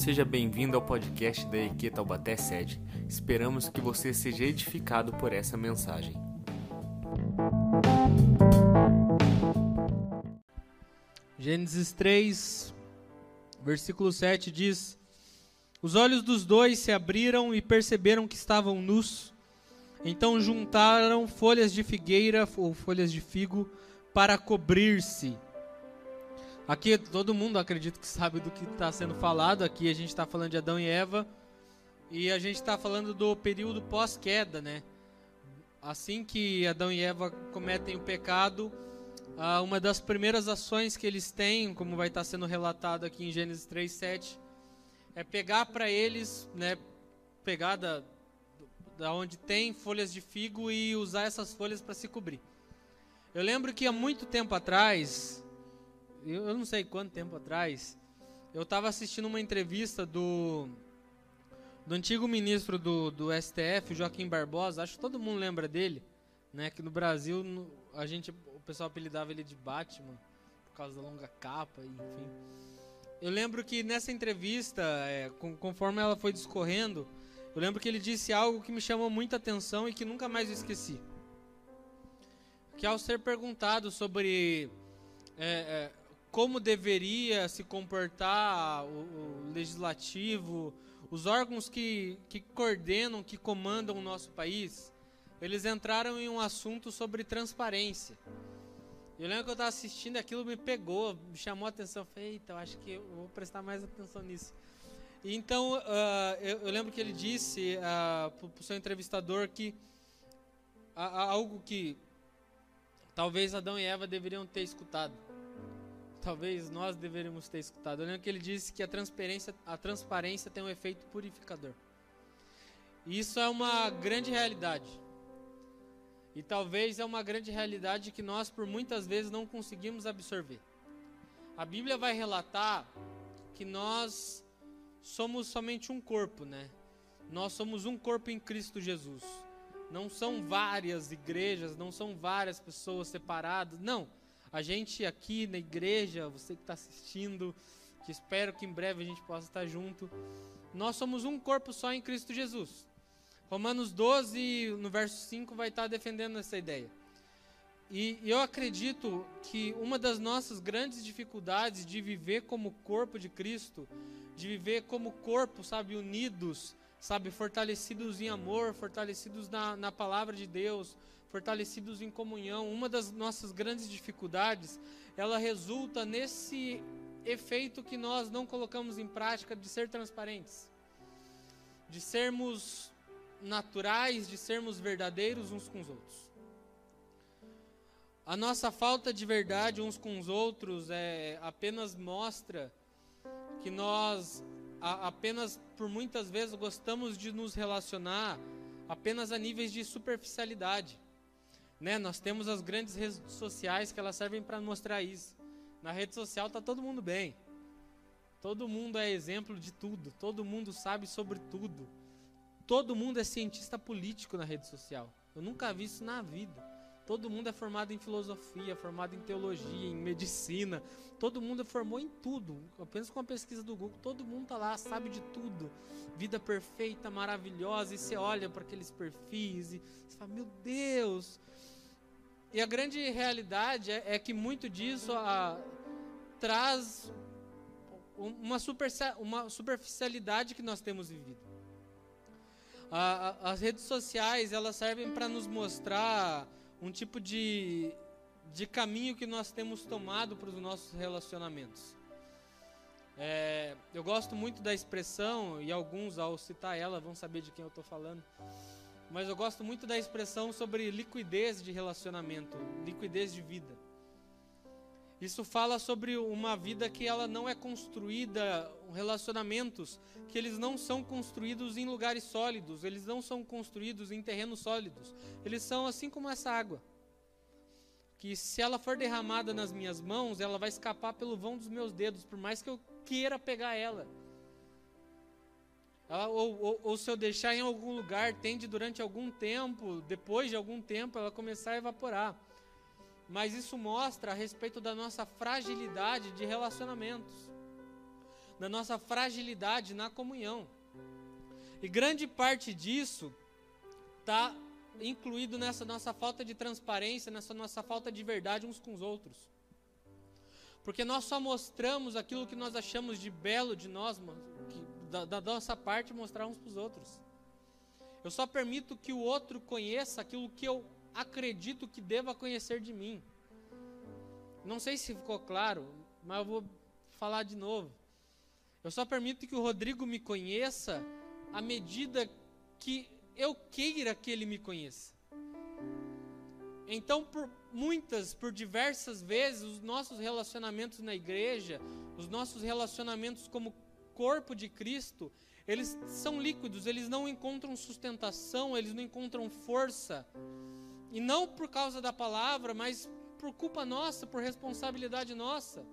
Seja bem-vindo ao podcast da EQ Taubaté Sede. Esperamos que você seja edificado por essa mensagem. Gênesis 3, versículo 7 diz: Os olhos dos dois se abriram e perceberam que estavam nus. Então juntaram folhas de figueira ou folhas de figo para cobrir-se. Aqui todo mundo acredito que sabe do que está sendo falado. Aqui a gente está falando de Adão e Eva e a gente está falando do período pós-queda, né? Assim que Adão e Eva cometem o pecado, uma das primeiras ações que eles têm, como vai estar tá sendo relatado aqui em Gênesis 3:7, é pegar para eles, né? Pegar da, da onde tem folhas de figo e usar essas folhas para se cobrir. Eu lembro que há muito tempo atrás, eu não sei quanto tempo atrás, eu estava assistindo uma entrevista do, do antigo ministro do, do STF, Joaquim Barbosa, acho que todo mundo lembra dele, né? Que no Brasil a gente, o pessoal apelidava ele de Batman por causa da longa capa, enfim. Eu lembro que nessa entrevista, é, conforme ela foi discorrendo, eu lembro que ele disse algo que me chamou muita atenção e que nunca mais eu esqueci. Que ao ser perguntado sobre é, é, como deveria se comportar o, o, legislativo, os órgãos que, que coordenam, que comandam o nosso país, eles entraram em um assunto sobre transparência. Eu lembro que eu estava assistindo aquilo me pegou, me chamou a atenção. Eu falei, eita, eu acho que eu vou prestar mais atenção nisso. Então, uh, eu, eu, lembro que ele disse uh, para o seu entrevistador que uh, algo que talvez Adão e Eva deveriam ter escutado talvez nós deveríamos ter escutado. Eu lembro que ele disse que a transparência, a transparência tem um efeito purificador. E isso é uma grande realidade. E talvez é uma grande realidade que nós por muitas vezes não conseguimos absorver. A Bíblia vai relatar que nós somos somente um corpo, né? Nós somos um corpo em Cristo Jesus. Não são várias igrejas, não são várias pessoas separadas, não a gente aqui na igreja, você que está assistindo, que espero que em breve a gente possa estar junto, nós somos um corpo só em Cristo Jesus. Romanos 12, no verso 5, vai estar defendendo essa ideia. E eu acredito que uma das nossas grandes dificuldades de viver como corpo de Cristo, de viver como corpo, sabe, unidos, sabe, fortalecidos em amor, fortalecidos na, na palavra de Deus, fortalecidos em comunhão. Uma das nossas grandes dificuldades, ela resulta nesse efeito que nós não colocamos em prática de ser transparentes, de sermos naturais, de sermos verdadeiros uns com os outros. A nossa falta de verdade uns com os outros é apenas mostra que nós a, apenas por muitas vezes gostamos de nos relacionar apenas a níveis de superficialidade. Né? Nós temos as grandes redes sociais que elas servem para mostrar isso. Na rede social tá todo mundo bem. Todo mundo é exemplo de tudo. Todo mundo sabe sobre tudo. Todo mundo é cientista político na rede social. Eu nunca vi isso na vida. Todo mundo é formado em filosofia, formado em teologia, em medicina. Todo mundo formou em tudo. Apenas com a pesquisa do Google, todo mundo tá lá, sabe de tudo. Vida perfeita, maravilhosa. E você olha para aqueles perfis e você fala: Meu Deus, e a grande realidade é, é que muito disso a, traz uma, super, uma superficialidade que nós temos vivido. A, a, as redes sociais elas servem para nos mostrar um tipo de, de caminho que nós temos tomado para os nossos relacionamentos. É, eu gosto muito da expressão, e alguns ao citar ela vão saber de quem eu estou falando mas eu gosto muito da expressão sobre liquidez de relacionamento, liquidez de vida. Isso fala sobre uma vida que ela não é construída, relacionamentos que eles não são construídos em lugares sólidos, eles não são construídos em terrenos sólidos. Eles são assim como essa água. Que se ela for derramada nas minhas mãos, ela vai escapar pelo vão dos meus dedos, por mais que eu queira pegar ela. Ela, ou, ou, ou, se eu deixar em algum lugar, tende durante algum tempo, depois de algum tempo, ela começar a evaporar. Mas isso mostra a respeito da nossa fragilidade de relacionamentos. da nossa fragilidade na comunhão. E grande parte disso está incluído nessa nossa falta de transparência, nessa nossa falta de verdade uns com os outros. Porque nós só mostramos aquilo que nós achamos de belo de nós, que, da, da nossa parte, mostrar uns para os outros. Eu só permito que o outro conheça aquilo que eu acredito que deva conhecer de mim. Não sei se ficou claro, mas eu vou falar de novo. Eu só permito que o Rodrigo me conheça à medida que eu queira que ele me conheça. Então, por muitas, por diversas vezes, os nossos relacionamentos na igreja, os nossos relacionamentos como corpo de Cristo, eles são líquidos, eles não encontram sustentação, eles não encontram força. E não por causa da palavra, mas por culpa nossa, por responsabilidade nossa.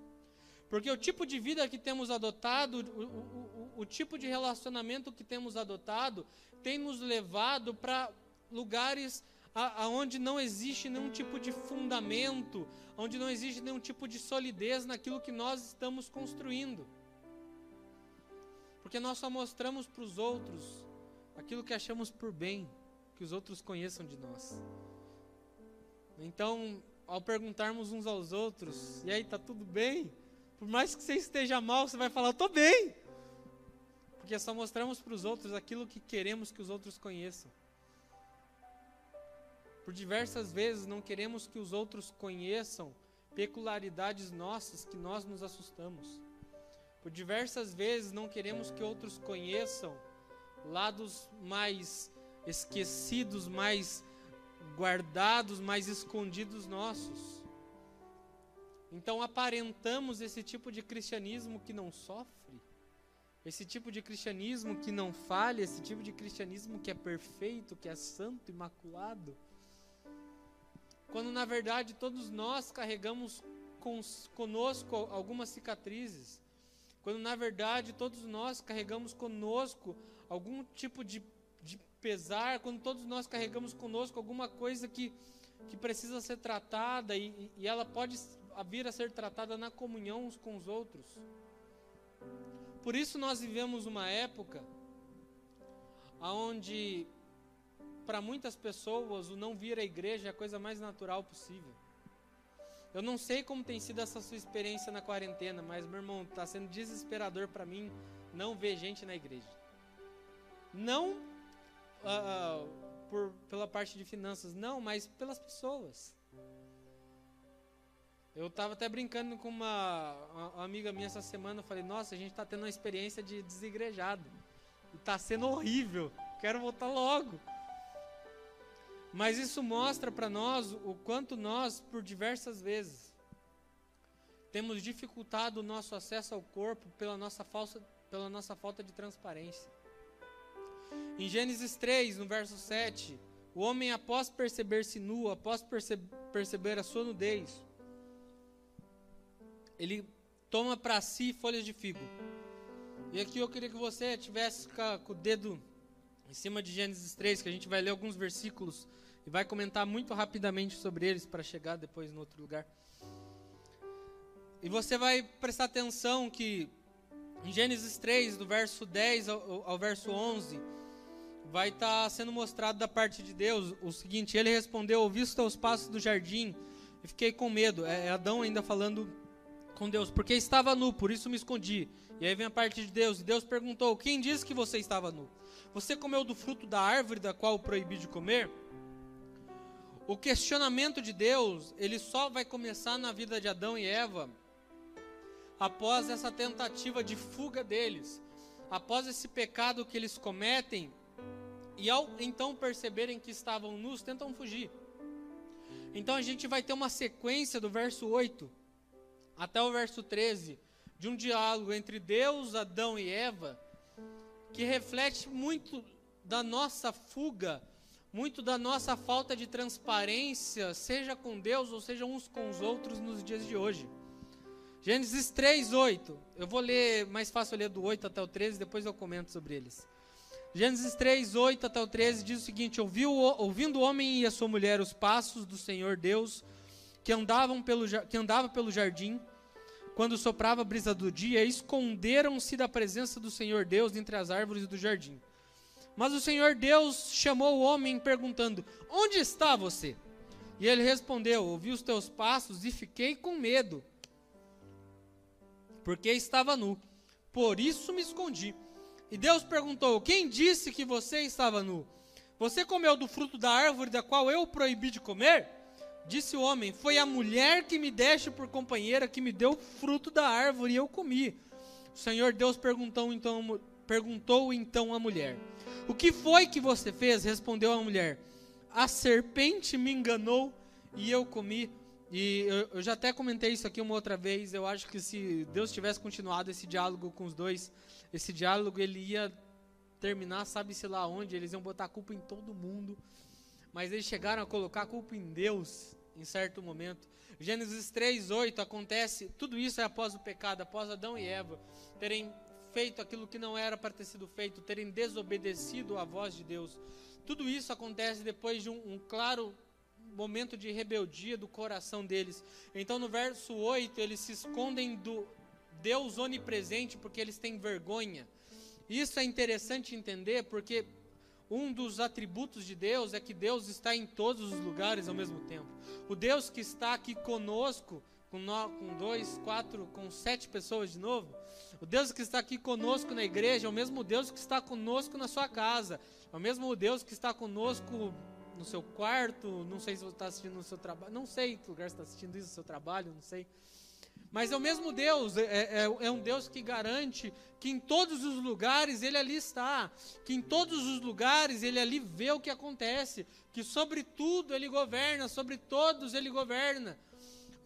Porque o tipo de vida que temos adotado, o, o, o, o tipo de relacionamento que temos adotado, tem nos levado para lugares aonde não existe nenhum tipo de fundamento, onde não existe nenhum tipo de solidez naquilo que nós estamos construindo. Porque nós só mostramos para os outros aquilo que achamos por bem, que os outros conheçam de nós. Então, ao perguntarmos uns aos outros, e aí, tá tudo bem? Por mais que você esteja mal, você vai falar, estou bem. Porque só mostramos para os outros aquilo que queremos que os outros conheçam. Por diversas vezes não queremos que os outros conheçam peculiaridades nossas que nós nos assustamos. Por diversas vezes não queremos que outros conheçam lados mais esquecidos, mais guardados, mais escondidos nossos. Então aparentamos esse tipo de cristianismo que não sofre, esse tipo de cristianismo que não falha, esse tipo de cristianismo que é perfeito, que é santo, imaculado. Quando na verdade todos nós carregamos conosco algumas cicatrizes. Quando na verdade todos nós carregamos conosco algum tipo de, de pesar, quando todos nós carregamos conosco alguma coisa que, que precisa ser tratada e, e ela pode vir a ser tratada na comunhão uns com os outros. Por isso nós vivemos uma época onde para muitas pessoas o não vir à igreja é a coisa mais natural possível. Eu não sei como tem sido essa sua experiência na quarentena, mas meu irmão, está sendo desesperador para mim não ver gente na igreja. Não uh, por, pela parte de finanças, não, mas pelas pessoas. Eu estava até brincando com uma, uma, amiga minha essa semana. Eu falei, nossa, a gente está tendo uma experiência de desigrejado. Está sendo horrível. Quero voltar logo. Mas isso mostra para nós o quanto nós, por diversas vezes, temos dificultado o nosso acesso ao corpo pela nossa, falsa, pela nossa falta de transparência. Em Gênesis 3, no verso 7, o homem, após perceber-se nu, após perce perceber a sua nudez, ele toma para si folhas de figo. E aqui eu queria que você tivesse com o dedo em cima de Gênesis 3, que a gente vai ler alguns versículos e vai comentar muito rapidamente sobre eles para chegar depois no outro lugar. E você vai prestar atenção que em Gênesis 3, do verso 10 ao, ao verso 11, vai estar tá sendo mostrado da parte de Deus o seguinte: Ele respondeu: Ouvi os teus passos do jardim e fiquei com medo. É, é Adão ainda falando com Deus, porque estava nu, por isso me escondi. E aí vem a parte de Deus, e Deus perguntou: Quem disse que você estava nu? Você comeu do fruto da árvore da qual proibi de comer? O questionamento de Deus, ele só vai começar na vida de Adão e Eva após essa tentativa de fuga deles, após esse pecado que eles cometem, e ao então perceberem que estavam nus, tentam fugir. Então a gente vai ter uma sequência do verso 8 até o verso 13, de um diálogo entre Deus, Adão e Eva, que reflete muito da nossa fuga, muito da nossa falta de transparência, seja com Deus ou seja uns com os outros nos dias de hoje. Gênesis 3, 8. Eu vou ler, mais fácil ler do 8 até o 13, depois eu comento sobre eles. Gênesis 3, 8 até o 13 diz o seguinte: Ouviu, Ouvindo o homem e a sua mulher os passos do Senhor Deus, que, andavam pelo, que andava pelo jardim, quando soprava a brisa do dia, esconderam-se da presença do Senhor Deus entre as árvores do jardim. Mas o Senhor Deus chamou o homem perguntando: Onde está você? E ele respondeu: Ouvi os teus passos e fiquei com medo, porque estava nu. Por isso me escondi. E Deus perguntou: Quem disse que você estava nu? Você comeu do fruto da árvore da qual eu proibi de comer? Disse o homem: Foi a mulher que me deste por companheira que me deu o fruto da árvore e eu comi. O Senhor Deus perguntou então, perguntou então a mulher: O que foi que você fez? Respondeu a mulher: A serpente me enganou e eu comi. E eu, eu já até comentei isso aqui uma outra vez. Eu acho que se Deus tivesse continuado esse diálogo com os dois, esse diálogo ele ia terminar, sabe-se lá onde, eles iam botar a culpa em todo mundo. Mas eles chegaram a colocar a culpa em Deus em certo momento. Gênesis 3:8 acontece, tudo isso é após o pecado, após Adão e Eva terem feito aquilo que não era para ter sido feito, terem desobedecido à voz de Deus. Tudo isso acontece depois de um, um claro momento de rebeldia do coração deles. Então no verso 8, eles se escondem do Deus onipresente porque eles têm vergonha. Isso é interessante entender porque um dos atributos de Deus é que Deus está em todos os lugares ao mesmo tempo. O Deus que está aqui conosco, com, no, com dois, quatro, com sete pessoas de novo, o Deus que está aqui conosco na igreja é o mesmo Deus que está conosco na sua casa, é o mesmo Deus que está conosco no seu quarto, não sei se você está assistindo no seu trabalho, não sei que lugar você está assistindo isso no seu trabalho, não sei. Mas é o mesmo Deus, é, é, é, um Deus que garante que em todos os lugares Ele ali está, que em todos os lugares Ele ali vê o que acontece, que sobre tudo Ele governa, sobre todos Ele governa.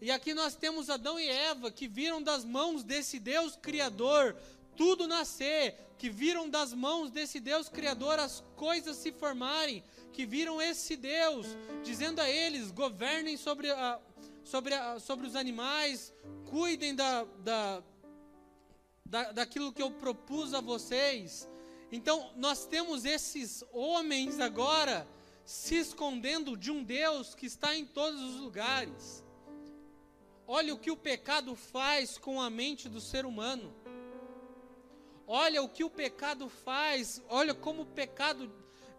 E aqui nós temos Adão e Eva que viram das mãos desse Deus Criador tudo nascer, que viram das mãos desse Deus Criador as coisas se formarem, que viram esse Deus dizendo a eles: governem sobre a sobre, a, sobre os animais, cuidem da, da, da, daquilo que eu propus a vocês. Então, nós temos esses homens agora se escondendo de um Deus que está em todos os lugares. Olha o que o pecado faz com a mente do ser humano. Olha o que o pecado faz, olha como o pecado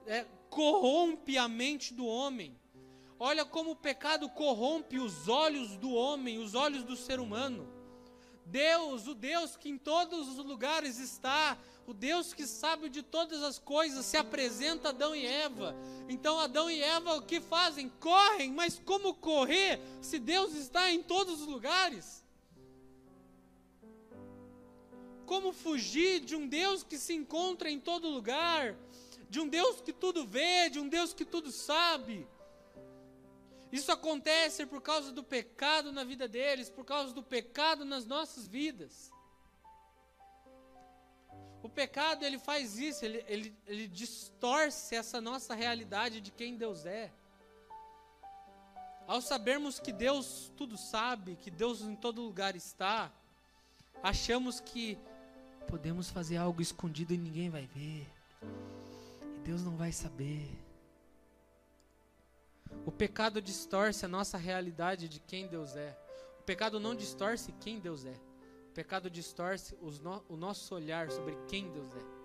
é, corrompe a mente do homem. Olha como o pecado corrompe os olhos do homem, os olhos do ser humano. Deus, o Deus que em todos os lugares está, o Deus que sabe de todas as coisas, se apresenta a Adão e Eva. Então Adão e Eva o que fazem? Correm, mas como correr se Deus está em todos os lugares? Como fugir de um Deus que se encontra em todo lugar, de um Deus que tudo vê, de um Deus que tudo sabe? Isso acontece por causa do pecado na vida deles, por causa do pecado nas nossas vidas. O pecado ele faz isso, ele, ele, ele distorce essa nossa realidade de quem Deus é. Ao sabermos que Deus tudo sabe, que Deus em todo lugar está, achamos que podemos fazer algo escondido e ninguém vai ver, e Deus não vai saber. O pecado distorce a nossa realidade de quem Deus é. O pecado não distorce quem Deus é. O pecado distorce no, o nosso olhar sobre quem Deus é.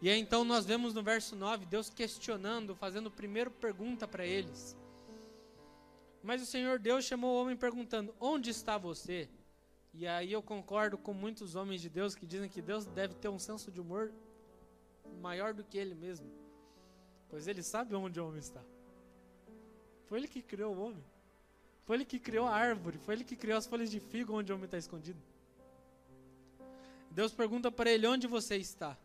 E aí então nós vemos no verso 9 Deus questionando, fazendo primeiro pergunta para eles. Mas o Senhor Deus chamou o homem perguntando: Onde está você? E aí eu concordo com muitos homens de Deus que dizem que Deus deve ter um senso de humor maior do que ele mesmo. Pois ele sabe onde o homem está. Foi ele que criou o homem. Foi ele que criou a árvore. Foi ele que criou as folhas de figo onde o homem está escondido. Deus pergunta para ele: Onde você está?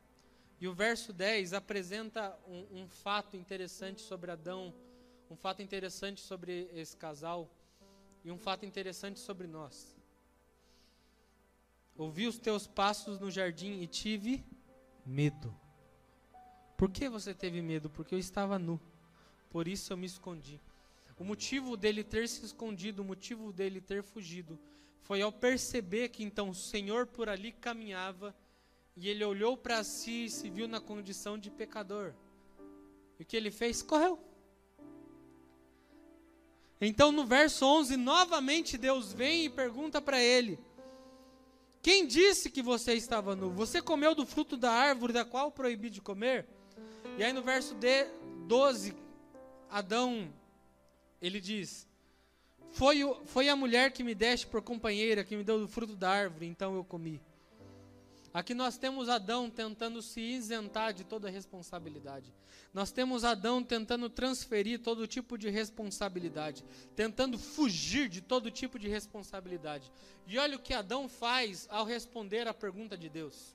E o verso 10 apresenta um, um fato interessante sobre Adão, um fato interessante sobre esse casal e um fato interessante sobre nós. Ouvi os teus passos no jardim e tive medo. Por que você teve medo? Porque eu estava nu. Por isso eu me escondi. O motivo dele ter se escondido, o motivo dele ter fugido, foi ao perceber que então o Senhor por ali caminhava e ele olhou para si e se viu na condição de pecador. E o que ele fez? Correu. Então no verso 11, novamente Deus vem e pergunta para ele: Quem disse que você estava nu? Você comeu do fruto da árvore da qual proibi de comer? E aí no verso de 12, Adão, ele diz: foi, o, foi a mulher que me deste por companheira, que me deu do fruto da árvore, então eu comi. Aqui nós temos Adão tentando se isentar de toda responsabilidade. Nós temos Adão tentando transferir todo tipo de responsabilidade, tentando fugir de todo tipo de responsabilidade. E olha o que Adão faz ao responder à pergunta de Deus.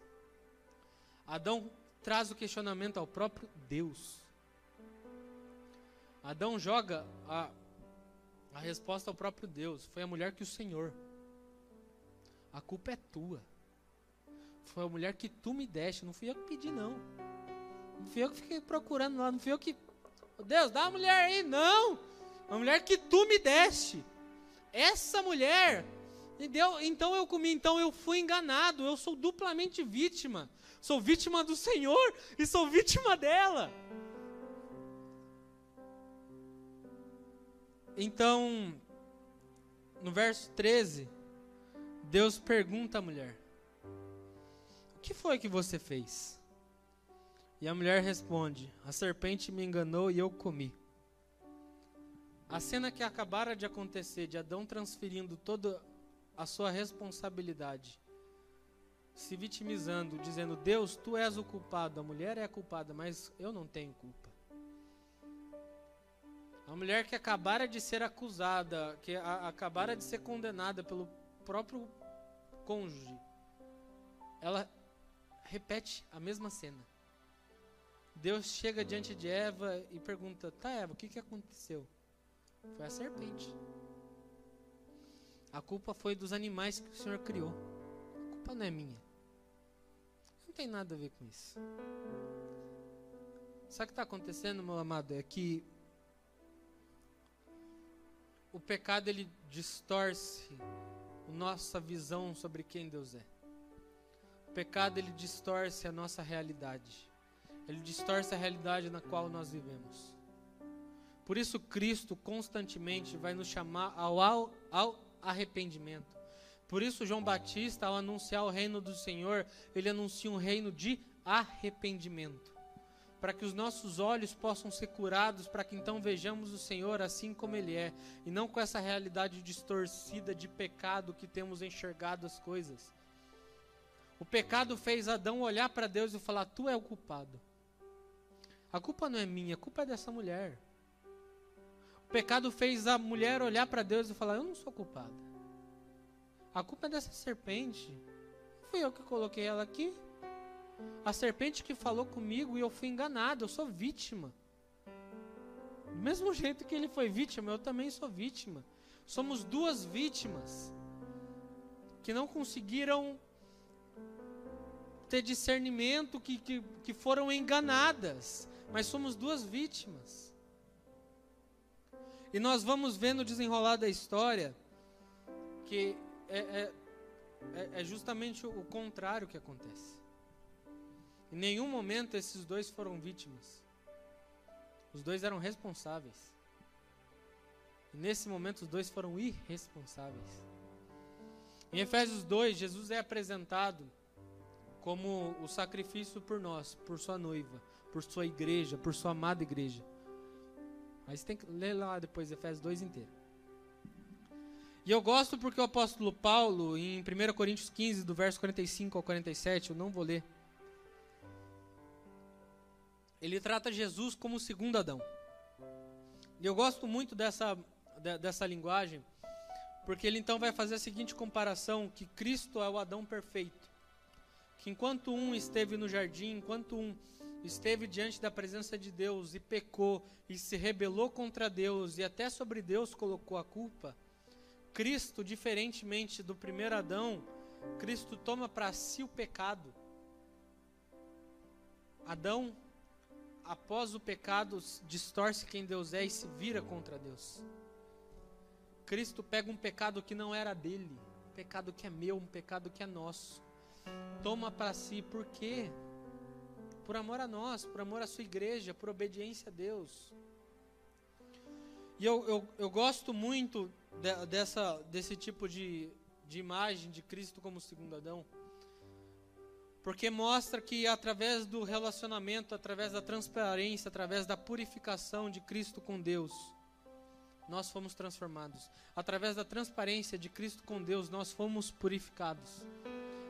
Adão traz o questionamento ao próprio Deus. Adão joga a, a resposta ao próprio Deus. Foi a mulher que o Senhor. A culpa é tua. Foi a mulher que tu me deste, não fui eu que pedi, não. Não fui eu que fiquei procurando lá, não fui eu que. Deus, dá a mulher aí, não! A mulher que tu me deste. Essa mulher. Entendeu? Então eu comi, então eu fui enganado, eu sou duplamente vítima. Sou vítima do Senhor e sou vítima dela. Então, no verso 13, Deus pergunta à mulher: que foi que você fez? E a mulher responde: A serpente me enganou e eu comi. A cena que acabara de acontecer, de Adão transferindo toda a sua responsabilidade, se vitimizando, dizendo: Deus, tu és o culpado, a mulher é a culpada, mas eu não tenho culpa. A mulher que acabara de ser acusada, que a, acabara de ser condenada pelo próprio cônjuge, ela repete a mesma cena. Deus chega diante de Eva e pergunta: Tá, Eva, o que, que aconteceu? Foi a serpente. A culpa foi dos animais que o Senhor criou. A culpa não é minha. Não tem nada a ver com isso. Sabe o que está acontecendo, meu amado? É que o pecado ele distorce a nossa visão sobre quem Deus é pecado ele distorce a nossa realidade. Ele distorce a realidade na qual nós vivemos. Por isso Cristo constantemente vai nos chamar ao, ao, ao arrependimento. Por isso João Batista, ao anunciar o reino do Senhor, ele anuncia um reino de arrependimento. Para que os nossos olhos possam ser curados, para que então vejamos o Senhor assim como Ele é, e não com essa realidade distorcida de pecado que temos enxergado as coisas. O pecado fez Adão olhar para Deus e falar: Tu é o culpado. A culpa não é minha, a culpa é dessa mulher. O pecado fez a mulher olhar para Deus e falar: Eu não sou culpada. A culpa é dessa serpente. Fui eu que coloquei ela aqui. A serpente que falou comigo e eu fui enganado, eu sou vítima. Do mesmo jeito que ele foi vítima, eu também sou vítima. Somos duas vítimas que não conseguiram ter discernimento que, que, que foram enganadas, mas somos duas vítimas. E nós vamos vendo o desenrolar da história que é, é, é, é justamente o contrário que acontece. Em nenhum momento esses dois foram vítimas. Os dois eram responsáveis. E nesse momento os dois foram irresponsáveis. Em Efésios 2, Jesus é apresentado como o sacrifício por nós, por sua noiva, por sua igreja, por sua amada igreja. Mas tem que ler lá depois Efésios 2 inteiro. E eu gosto porque o apóstolo Paulo, em 1 Coríntios 15, do verso 45 ao 47, eu não vou ler. Ele trata Jesus como o segundo Adão. E eu gosto muito dessa, dessa linguagem, porque ele então vai fazer a seguinte comparação: que Cristo é o Adão perfeito que enquanto um esteve no jardim, enquanto um esteve diante da presença de Deus e pecou e se rebelou contra Deus e até sobre Deus colocou a culpa, Cristo, diferentemente do primeiro Adão, Cristo toma para si o pecado. Adão, após o pecado, distorce quem Deus é e se vira contra Deus. Cristo pega um pecado que não era dele, um pecado que é meu, um pecado que é nosso toma para si, por quê? Por amor a nós, por amor à sua igreja, por obediência a Deus. E eu, eu, eu gosto muito de, dessa, desse tipo de, de imagem de Cristo como segundo Adão? Porque mostra que através do relacionamento, através da transparência, através da purificação de Cristo com Deus, nós fomos transformados. Através da transparência de Cristo com Deus, nós fomos purificados.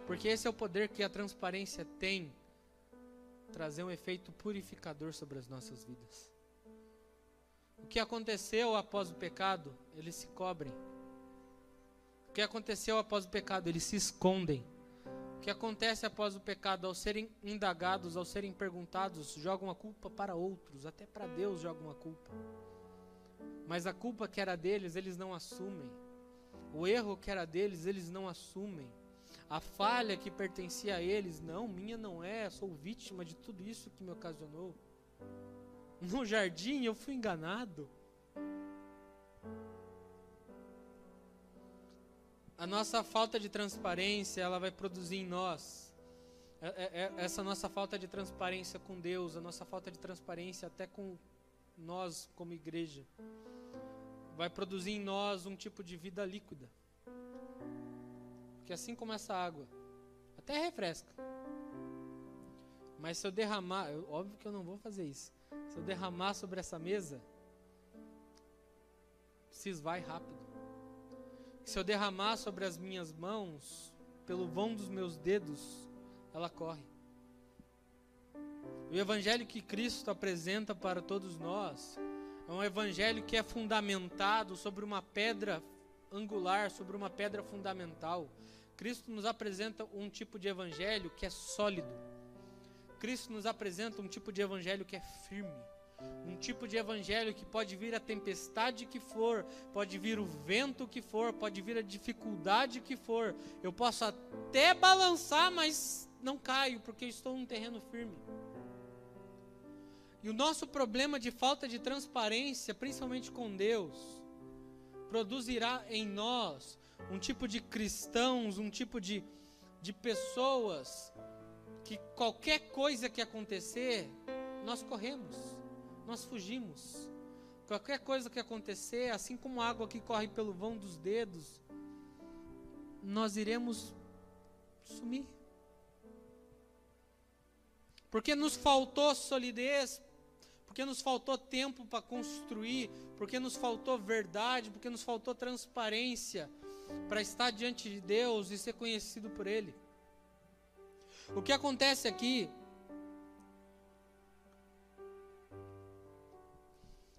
Porque esse é o poder que a transparência tem trazer um efeito purificador sobre as nossas vidas. O que aconteceu após o pecado? Eles se cobrem. O que aconteceu após o pecado? Eles se escondem. Que acontece após o pecado? Ao serem indagados, ao serem perguntados, jogam a culpa para outros, até para Deus jogam a culpa. Mas a culpa que era deles, eles não assumem. O erro que era deles, eles não assumem. A falha que pertencia a eles, não, minha não é, sou vítima de tudo isso que me ocasionou. No jardim eu fui enganado. A nossa falta de transparência, ela vai produzir em nós é, é, é, essa nossa falta de transparência com Deus, a nossa falta de transparência até com nós como igreja, vai produzir em nós um tipo de vida líquida. Porque assim como essa água, até refresca. Mas se eu derramar, óbvio que eu não vou fazer isso. Se eu derramar sobre essa mesa, se esvai rápido. Se eu derramar sobre as minhas mãos, pelo vão dos meus dedos, ela corre. O evangelho que Cristo apresenta para todos nós é um evangelho que é fundamentado sobre uma pedra angular, sobre uma pedra fundamental. Cristo nos apresenta um tipo de evangelho que é sólido Cristo nos apresenta um tipo de evangelho que é firme. Um tipo de evangelho que pode vir a tempestade que for, pode vir o vento que for, pode vir a dificuldade que for. Eu posso até balançar, mas não caio, porque estou num terreno firme. E o nosso problema de falta de transparência, principalmente com Deus, produzirá em nós um tipo de cristãos, um tipo de, de pessoas que qualquer coisa que acontecer, nós corremos, nós fugimos. Qualquer coisa que acontecer, assim como a água que corre pelo vão dos dedos, nós iremos sumir. Porque nos faltou solidez, porque nos faltou tempo para construir, porque nos faltou verdade, porque nos faltou transparência para estar diante de Deus e ser conhecido por Ele. O que acontece aqui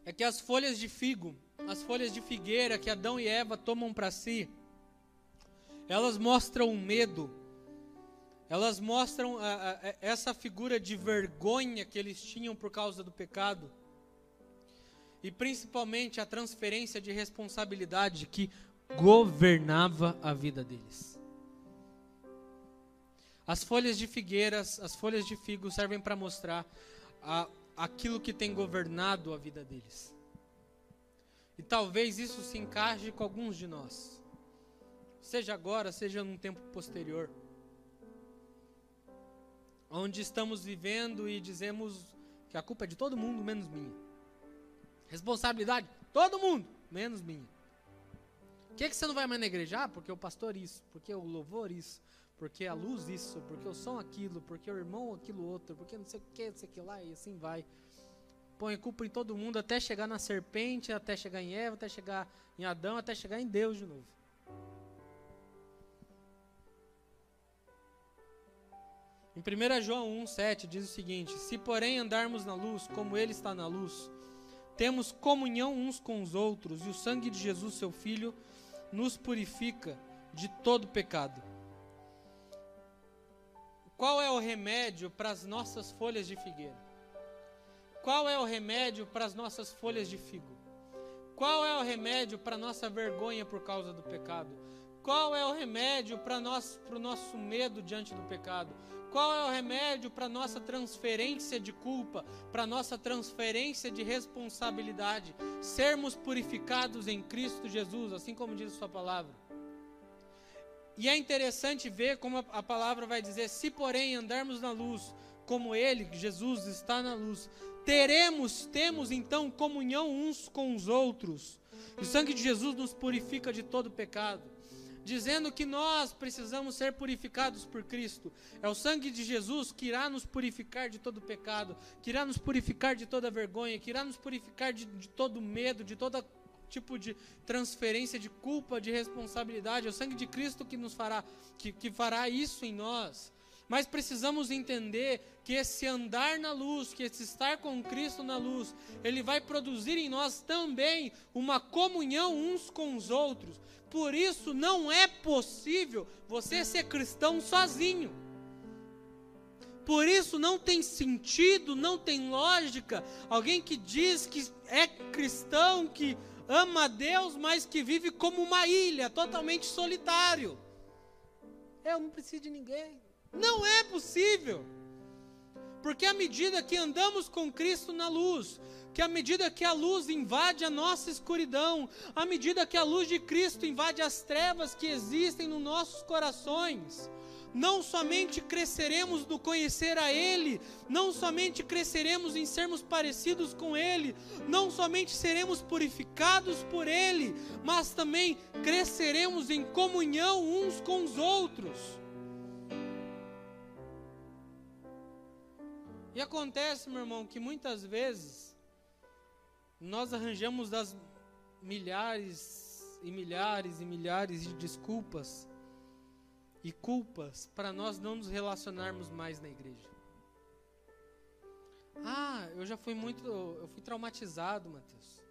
é que as folhas de figo, as folhas de figueira que Adão e Eva tomam para si, elas mostram o medo, elas mostram a, a, a, essa figura de vergonha que eles tinham por causa do pecado, e principalmente a transferência de responsabilidade que governava a vida deles. As folhas de figueiras, as folhas de figo servem para mostrar a, aquilo que tem governado a vida deles. E talvez isso se encaixe com alguns de nós. Seja agora, seja num tempo posterior. Onde estamos vivendo e dizemos que a culpa é de todo mundo, menos minha. Responsabilidade, todo mundo, menos minha. O que, que você não vai mais na igreja? Ah, porque o pastor isso, porque o louvor isso, porque a luz isso, porque o som aquilo, porque o irmão aquilo outro, porque não sei o que, não sei o que lá, e assim vai. Põe culpa em todo mundo até chegar na serpente, até chegar em Eva, até chegar em Adão, até chegar em Deus de novo. Em 1 João 1,7 diz o seguinte: Se porém andarmos na luz, como Ele está na luz, temos comunhão uns com os outros, e o sangue de Jesus, seu Filho, nos purifica de todo pecado. Qual é o remédio para as nossas folhas de figueira? Qual é o remédio para as nossas folhas de figo? Qual é o remédio para a nossa vergonha por causa do pecado? Qual é o remédio para o nosso medo diante do pecado? Qual é o remédio para nossa transferência de culpa, para nossa transferência de responsabilidade? Sermos purificados em Cristo Jesus, assim como diz Sua palavra. E é interessante ver como a, palavra vai dizer: se porém andarmos na luz, como Ele, Jesus, está na luz, teremos, temos então comunhão uns com os outros. O sangue de Jesus nos purifica de todo pecado. dizendo que nós precisamos ser purificados por Cristo. É o sangue de Jesus que irá nos purificar de todo pecado, que irá nos purificar de toda vergonha, que irá nos purificar de, de todo medo, de todo tipo de transferência de culpa, de responsabilidade. É o sangue de Cristo que nos fará, que, que fará isso em nós. Mas precisamos entender que esse andar na luz, que esse estar com Cristo na luz, ele vai produzir em nós também uma comunhão uns com os outros. Por isso não é possível você ser cristão sozinho. Por isso não tem sentido, não tem lógica alguém que diz que é cristão, que ama a Deus, mas que vive como uma ilha, totalmente solitário. Eu não preciso de ninguém. Não é possível. Porque à medida que andamos com Cristo na luz, que à medida que a luz invade a nossa escuridão, à medida que a luz de Cristo invade as trevas que existem nos nossos corações, não somente cresceremos no conhecer a Ele, não somente cresceremos em sermos parecidos com Ele, não somente seremos purificados por Ele, mas também cresceremos em comunhão uns com os outros. E acontece, meu irmão, que muitas vezes nós arranjamos das milhares e milhares e milhares de desculpas e culpas para nós não nos relacionarmos mais na igreja. Ah, eu já fui muito, eu fui traumatizado, Mateus.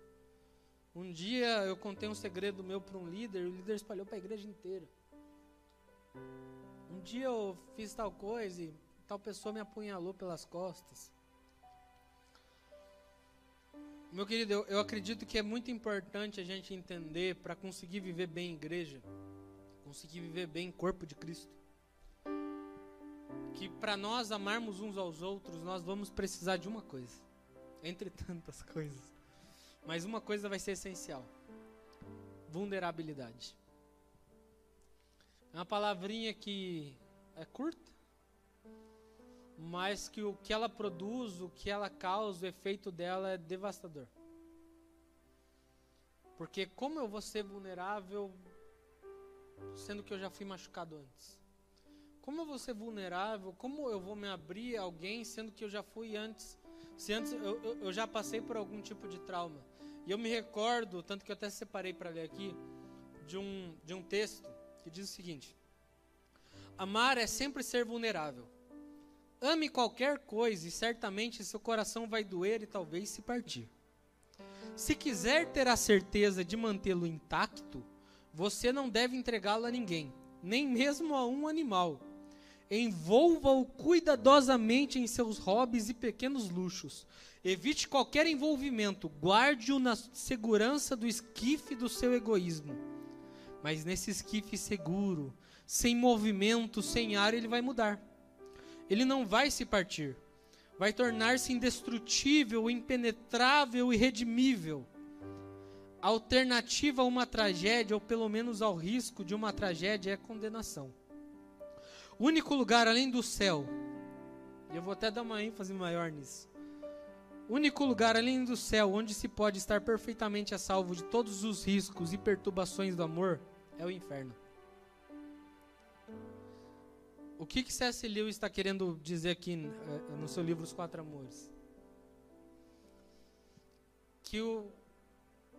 Um dia eu contei um segredo meu para um líder, e o líder espalhou para a igreja inteira. Um dia eu fiz tal coisa e Tal pessoa me apunhalou pelas costas. Meu querido, eu, eu acredito que é muito importante a gente entender para conseguir viver bem em igreja, conseguir viver bem em corpo de Cristo. Que para nós amarmos uns aos outros, nós vamos precisar de uma coisa, entre tantas coisas. Mas uma coisa vai ser essencial: vulnerabilidade. É uma palavrinha que é curta, mas que o que ela produz, o que ela causa, o efeito dela é devastador. Porque como eu vou ser vulnerável sendo que eu já fui machucado antes? Como eu vou ser vulnerável? Como eu vou me abrir a alguém sendo que eu já fui antes? Se antes eu, eu, eu já passei por algum tipo de trauma. E eu me recordo, tanto que eu até separei para ler aqui, de um, de um texto que diz o seguinte: Amar é sempre ser vulnerável. Ame qualquer coisa e certamente seu coração vai doer e talvez se partir. Se quiser ter a certeza de mantê-lo intacto, você não deve entregá-lo a ninguém, nem mesmo a um animal. Envolva-o cuidadosamente em seus hobbies e pequenos luxos. Evite qualquer envolvimento, guarde-o na segurança do esquife do seu egoísmo. Mas nesse esquife seguro, sem movimento, sem ar, ele vai mudar ele não vai se partir. Vai tornar-se indestrutível, impenetrável e redimível. Alternativa a uma tragédia, ou pelo menos ao risco de uma tragédia, é a condenação. O único lugar além do céu, eu vou até dar uma ênfase maior nisso. Único lugar além do céu onde se pode estar perfeitamente a salvo de todos os riscos e perturbações do amor é o inferno. O que, que C.S. Lewis está querendo dizer aqui eh, no seu livro Os Quatro Amores? Que o,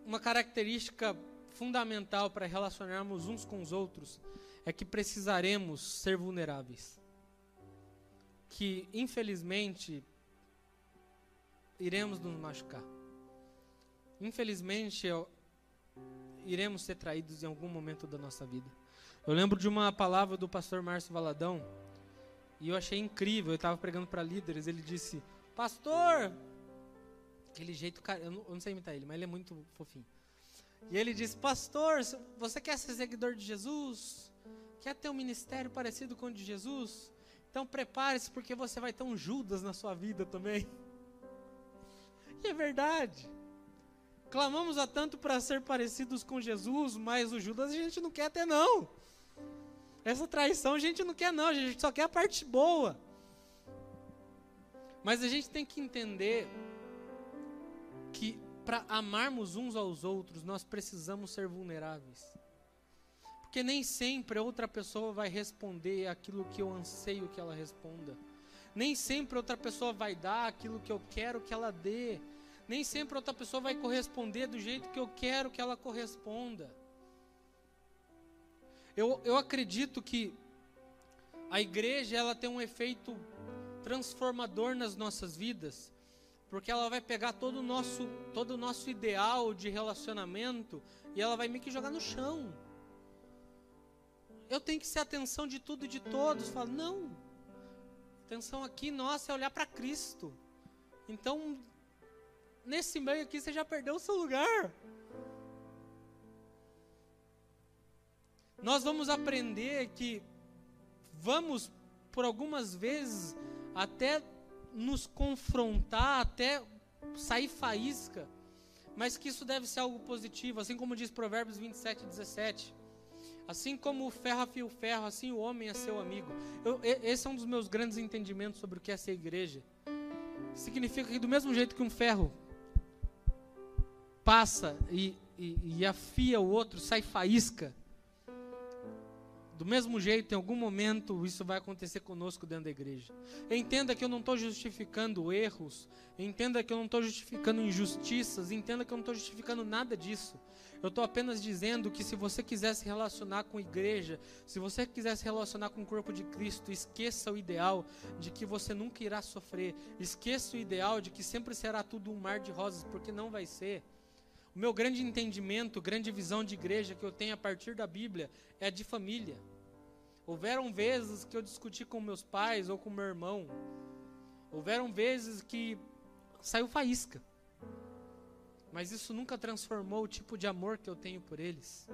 uma característica fundamental para relacionarmos uns com os outros é que precisaremos ser vulneráveis. Que, infelizmente, iremos nos machucar. Infelizmente, iremos ser traídos em algum momento da nossa vida. Eu lembro de uma palavra do pastor Márcio Valadão e eu achei incrível. Eu estava pregando para líderes. Ele disse: Pastor, aquele jeito, eu não, eu não sei imitar ele, mas ele é muito fofinho. E ele disse: Pastor, você quer ser seguidor de Jesus? Quer ter um ministério parecido com o de Jesus? Então prepare-se, porque você vai ter um Judas na sua vida também. E é verdade. Clamamos a tanto para ser parecidos com Jesus, mas o Judas a gente não quer ter, não. Essa traição a gente não quer, não, a gente só quer a parte boa. Mas a gente tem que entender que para amarmos uns aos outros, nós precisamos ser vulneráveis. Porque nem sempre outra pessoa vai responder aquilo que eu anseio que ela responda. Nem sempre outra pessoa vai dar aquilo que eu quero que ela dê. Nem sempre outra pessoa vai corresponder do jeito que eu quero que ela corresponda. Eu, eu acredito que a igreja ela tem um efeito transformador nas nossas vidas, porque ela vai pegar todo o nosso, todo o nosso ideal de relacionamento e ela vai meio que jogar no chão. Eu tenho que ser atenção de tudo e de todos. Fala, não. Atenção aqui, nossa, é olhar para Cristo. Então, nesse meio aqui você já perdeu o seu lugar. Nós vamos aprender que vamos, por algumas vezes, até nos confrontar, até sair faísca, mas que isso deve ser algo positivo, assim como diz Provérbios 27, 17. Assim como o ferro afia o ferro, assim o homem é seu amigo. Eu, esse é um dos meus grandes entendimentos sobre o que é ser igreja. Significa que do mesmo jeito que um ferro passa e, e, e afia o outro, sai faísca, do mesmo jeito, em algum momento, isso vai acontecer conosco dentro da igreja. Entenda que eu não estou justificando erros, entenda que eu não estou justificando injustiças, entenda que eu não estou justificando nada disso. Eu estou apenas dizendo que se você quiser se relacionar com a igreja, se você quiser se relacionar com o corpo de Cristo, esqueça o ideal de que você nunca irá sofrer, esqueça o ideal de que sempre será tudo um mar de rosas, porque não vai ser. O meu grande entendimento, grande visão de igreja que eu tenho a partir da Bíblia é de família. Houveram vezes que eu discuti com meus pais ou com meu irmão. Houveram vezes que saiu faísca. Mas isso nunca transformou o tipo de amor que eu tenho por eles.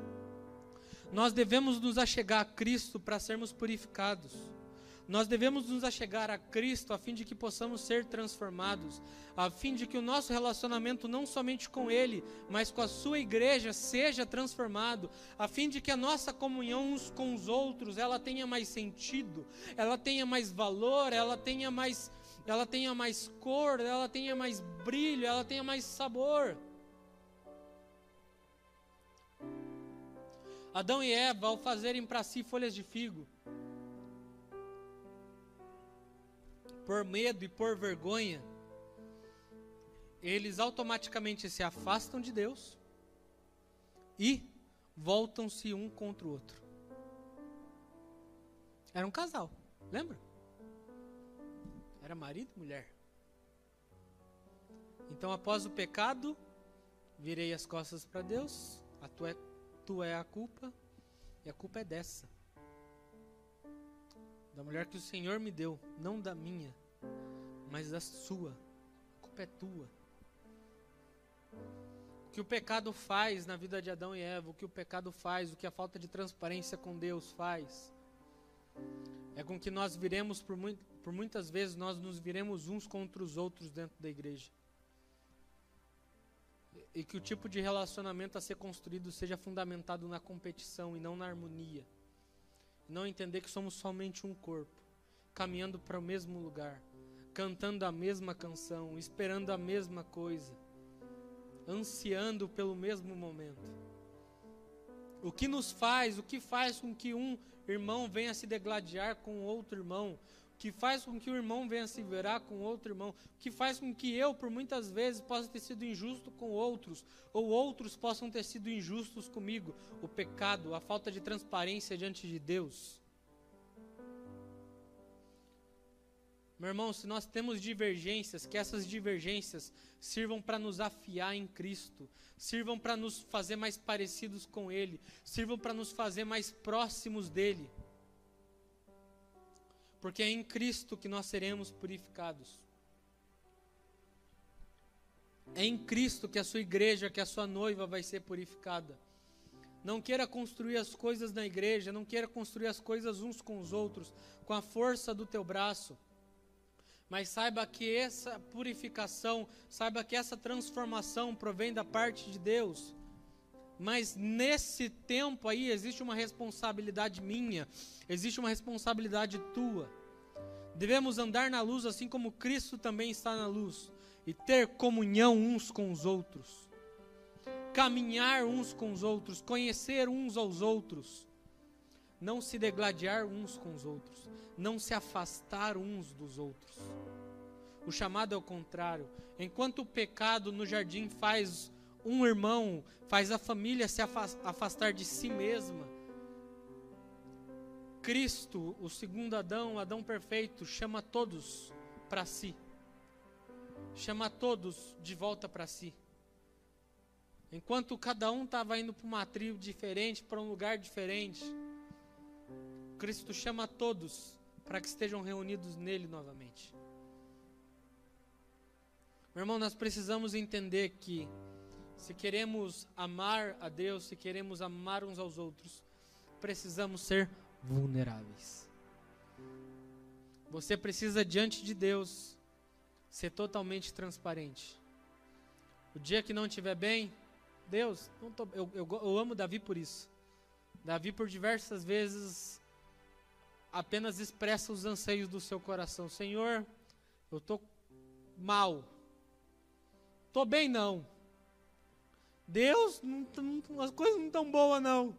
Nós devemos nos achegar a Cristo para sermos purificados. Nós devemos nos achegar a Cristo a fim de que possamos ser transformados, a fim de que o nosso relacionamento não somente com Ele, mas com a Sua igreja seja transformado, a fim de que a nossa comunhão uns com os outros ela tenha mais sentido, ela tenha mais valor, ela tenha mais, ela tenha mais cor, ela tenha mais brilho, ela tenha mais sabor. Adão e Eva, ao fazerem para si folhas de figo, por medo e por vergonha, eles automaticamente se afastam de Deus e voltam-se um contra o outro. Era um casal, lembra? Era marido e mulher. Então, após o pecado, virei as costas para Deus, a é, tu é a culpa, e a culpa é dessa da mulher que o Senhor me deu, não da minha, mas da sua. A culpa é tua. O que o pecado faz na vida de Adão e Eva, o que o pecado faz, o que a falta de transparência com Deus faz, é com que nós viremos, por, muito, por muitas vezes, nós nos viremos uns contra os outros dentro da igreja. E que o tipo de relacionamento a ser construído seja fundamentado na competição e não na harmonia. Não entender que somos somente um corpo, caminhando para o mesmo lugar, cantando a mesma canção, esperando a mesma coisa, ansiando pelo mesmo momento. O que nos faz, o que faz com que um irmão venha se degladiar com outro irmão, que faz com que o irmão venha se virar com outro irmão, que faz com que eu, por muitas vezes, possa ter sido injusto com outros, ou outros possam ter sido injustos comigo. O pecado, a falta de transparência diante de Deus. Meu irmão, se nós temos divergências, que essas divergências sirvam para nos afiar em Cristo, sirvam para nos fazer mais parecidos com Ele, sirvam para nos fazer mais próximos dEle porque é em Cristo que nós seremos purificados. É em Cristo que a sua igreja, que a sua noiva vai ser purificada. Não queira construir as coisas na igreja, não queira construir as coisas uns com os outros, com a força do teu braço. Mas saiba que essa purificação, saiba que essa transformação provém da parte de Deus. Mas nesse tempo aí existe uma responsabilidade minha, existe uma responsabilidade tua. Devemos andar na luz assim como Cristo também está na luz e ter comunhão uns com os outros. Caminhar uns com os outros, conhecer uns aos outros. não se degladiar uns com os outros, não se afastar uns dos outros. O chamado é o contrário. Enquanto o pecado no jardim faz um irmão, faz a família se afastar de si mesma, Cristo, o segundo Adão, Adão perfeito, chama todos para si. Chama todos de volta para si. Enquanto cada um estava indo para uma tribo diferente, para um lugar diferente, Cristo chama todos para que estejam reunidos nele novamente. Meu irmão, nós precisamos entender que se queremos amar a Deus, se queremos amar uns aos outros, precisamos ser vulneráveis. Você precisa, diante de Deus, ser totalmente transparente. O dia que não estiver bem, Deus, tô, eu, eu, eu amo Davi por isso. Davi, por diversas vezes, apenas expressa os anseios do seu coração. Senhor, eu estou mal. Estou bem, não. Deus, as coisas não estão boas, não.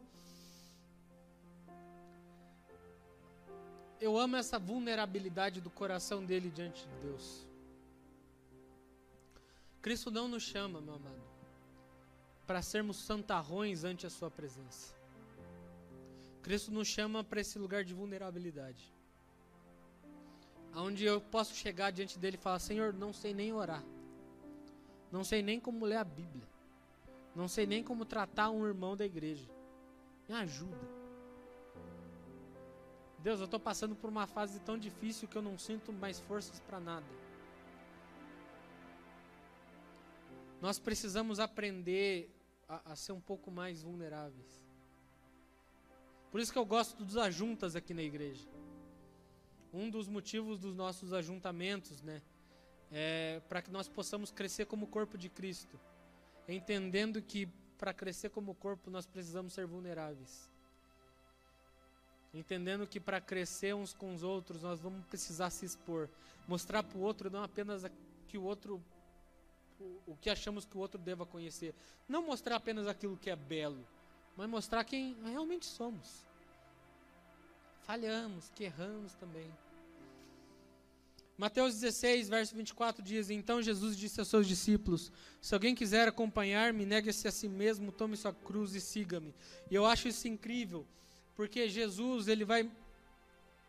Eu amo essa vulnerabilidade do coração dele diante de Deus. Cristo não nos chama, meu amado, para sermos santarrões ante a Sua presença. Cristo nos chama para esse lugar de vulnerabilidade. Onde eu posso chegar diante dele e falar: Senhor, não sei nem orar. Não sei nem como ler a Bíblia. Não sei nem como tratar um irmão da igreja. Me ajuda. Deus, eu estou passando por uma fase tão difícil que eu não sinto mais forças para nada. Nós precisamos aprender a, a, ser um pouco mais vulneráveis. Por isso que eu gosto dos ajuntas aqui na igreja. Um dos motivos dos nossos ajuntamentos, né, é para que nós possamos crescer como corpo de Cristo, entendendo que para crescer como corpo nós precisamos ser vulneráveis entendendo que para crescer uns com os outros nós vamos precisar se expor, mostrar para o outro não apenas que o outro o, que achamos que o outro deva conhecer, não mostrar apenas aquilo que é belo, mas mostrar quem realmente somos. Falhamos, que erramos também. Mateus 16, verso 24 diz: Então Jesus disse aos seus discípulos: Se alguém quiser acompanhar-me, negue-se a si mesmo, tome sua cruz e siga-me. E eu acho isso incrível, porque Jesus ele vai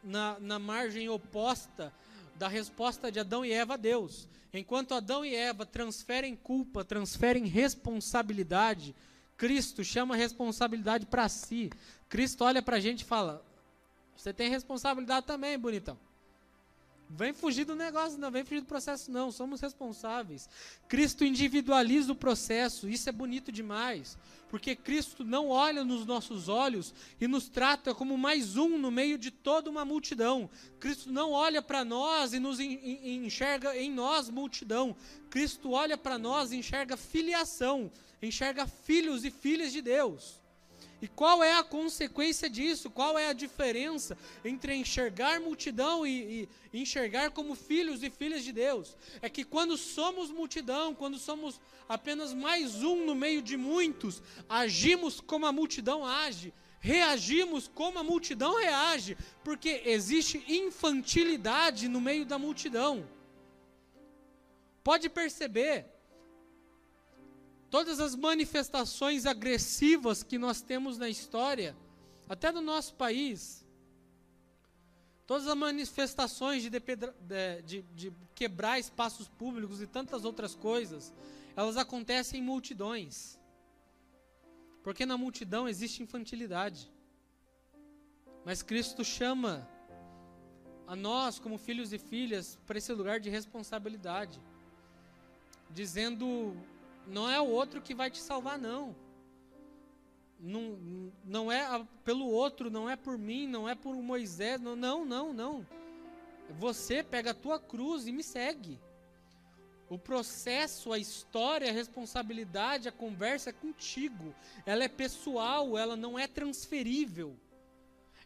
na, na margem oposta da resposta de Adão e Eva a Deus. Enquanto Adão e Eva transferem culpa, transferem responsabilidade, Cristo chama a responsabilidade para si. Cristo olha para a gente e fala: Você tem responsabilidade também, bonitão. Vem fugir do negócio, não vem fugir do processo, não. Somos responsáveis. Cristo individualiza o processo, isso é bonito demais. Porque Cristo não olha nos nossos olhos e nos trata como mais um no meio de toda uma multidão. Cristo não olha para nós e nos enxerga em nós multidão. Cristo olha para nós e enxerga filiação, enxerga filhos e filhas de Deus. E qual é a consequência disso? Qual é a diferença entre enxergar multidão e, e, enxergar como filhos e filhas de Deus? É que quando somos multidão, quando somos apenas mais um no meio de muitos, agimos como a multidão age, reagimos como a multidão reage, porque existe infantilidade no meio da multidão. Pode perceber, todas as manifestações agressivas que nós temos na história, até no nosso país, todas as manifestações de, de, de, de, quebrar espaços públicos e tantas outras coisas, elas acontecem em multidões. Porque na multidão existe infantilidade. Mas Cristo chama a nós, como filhos e filhas, para esse lugar de responsabilidade, dizendo não é o outro que vai te salvar, não. Não, não é pelo outro, não é por mim, não é por Moisés, não, não, não, não. Você pega a tua cruz e me segue. O processo, a história, a responsabilidade, a conversa é contigo. Ela é pessoal, ela não é transferível.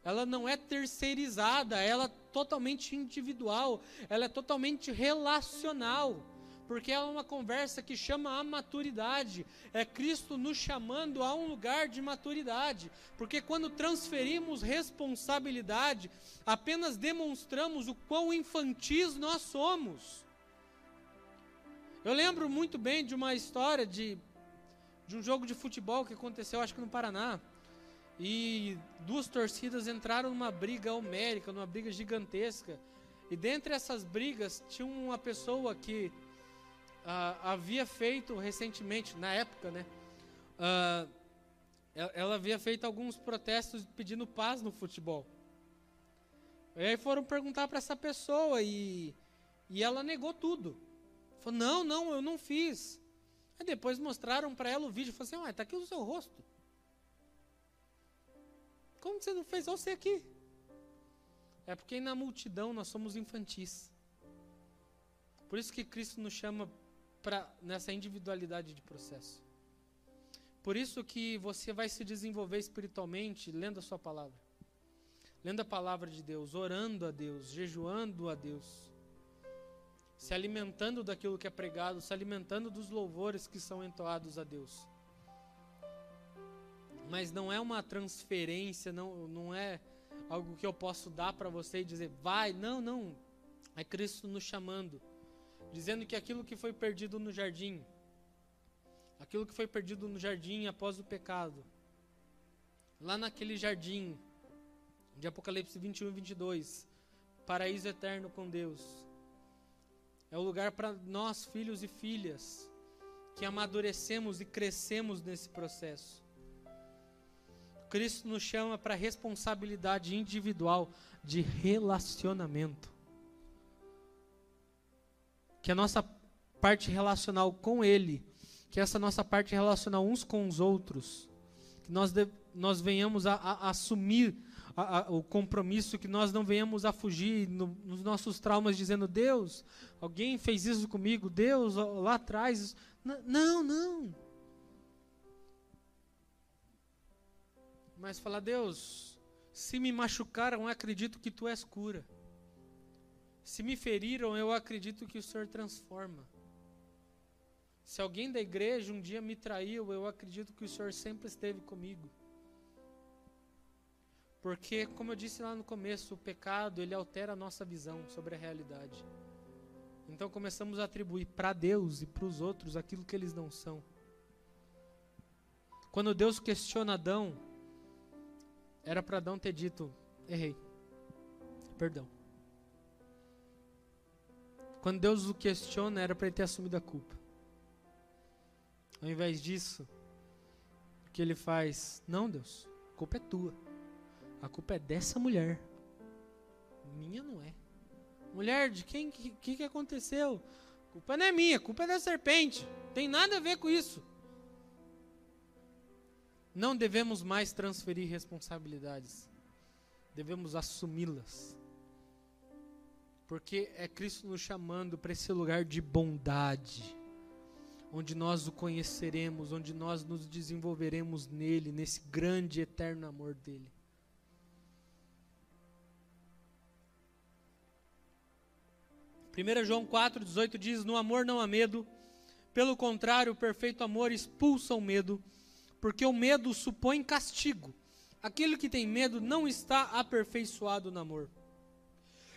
Ela não é terceirizada, ela é totalmente individual, ela é totalmente relacional. Porque é uma conversa que chama a maturidade. É Cristo nos chamando a um lugar de maturidade. Porque quando transferimos responsabilidade, apenas demonstramos o quão infantis nós somos. Eu lembro muito bem de uma história de, de um jogo de futebol que aconteceu, acho que no Paraná. E duas torcidas entraram numa briga homérica, numa briga gigantesca. E dentre essas brigas tinha uma pessoa que uh, havia feito recentemente, na época, né? Uh, ela havia feito alguns protestos pedindo paz no futebol. E aí foram perguntar para essa pessoa e, e ela negou tudo. Falou, não, não, eu não fiz. Aí depois mostraram para ela o vídeo. Falou assim, ué, tá aqui o seu rosto. Como você não fez? Olha você aqui. É porque na multidão nós somos infantis. Por isso que Cristo nos chama pra, nessa individualidade de processo. Por isso que você vai se desenvolver espiritualmente lendo a sua palavra. Lendo a palavra de Deus, orando a Deus, jejuando a Deus. Se alimentando daquilo que é pregado, se alimentando dos louvores que são entoados a Deus. Mas não é uma transferência, não, não é algo que eu posso dar para você e dizer, vai, não, não. É Cristo nos chamando dizendo que aquilo que foi perdido no jardim, aquilo que foi perdido no jardim após o pecado, lá naquele jardim de Apocalipse 21 e 22, paraíso eterno com Deus, é o lugar para nós, filhos e filhas, que amadurecemos e crescemos nesse processo. Cristo nos chama para responsabilidade individual de relacionamento que a nossa parte relacional com Ele, que essa nossa parte relacional uns com os outros, que nós, de, nós venhamos a, a, a assumir a, o compromisso, que nós não venhamos a fugir no, nos nossos traumas dizendo, Deus, alguém fez isso comigo, Deus, lá atrás. Não, não. Mas falar, Deus, se me machucaram, acredito que tu és cura. Se me feriram, eu acredito que o Senhor transforma. Se alguém da igreja um dia me traiu, eu acredito que o Senhor sempre esteve comigo. Porque, como eu disse lá no começo, o pecado ele altera a nossa visão sobre a realidade. Então começamos a atribuir para Deus e para os outros aquilo que eles não são. Quando Deus questiona Adão, era para Adão ter dito: errei, perdão. Quando Deus o questiona, era para ele ter assumido a culpa. Ao invés disso, o que ele faz? Não, Deus, a culpa é tua. A culpa é dessa mulher. Minha não é. Mulher, de quem que, que, que aconteceu? A culpa não é minha, a culpa é da serpente. Tem nada a ver com isso. Não devemos mais transferir responsabilidades. Devemos assumi-las. Porque é Cristo nos chamando para esse lugar de bondade, onde nós o conheceremos, onde nós nos desenvolveremos nele, nesse grande eterno amor dele. Primeira João 4:18 diz: "No amor não há medo, pelo contrário, o perfeito amor expulsa o medo, porque o medo supõe castigo. Aquele que tem medo não está aperfeiçoado no amor."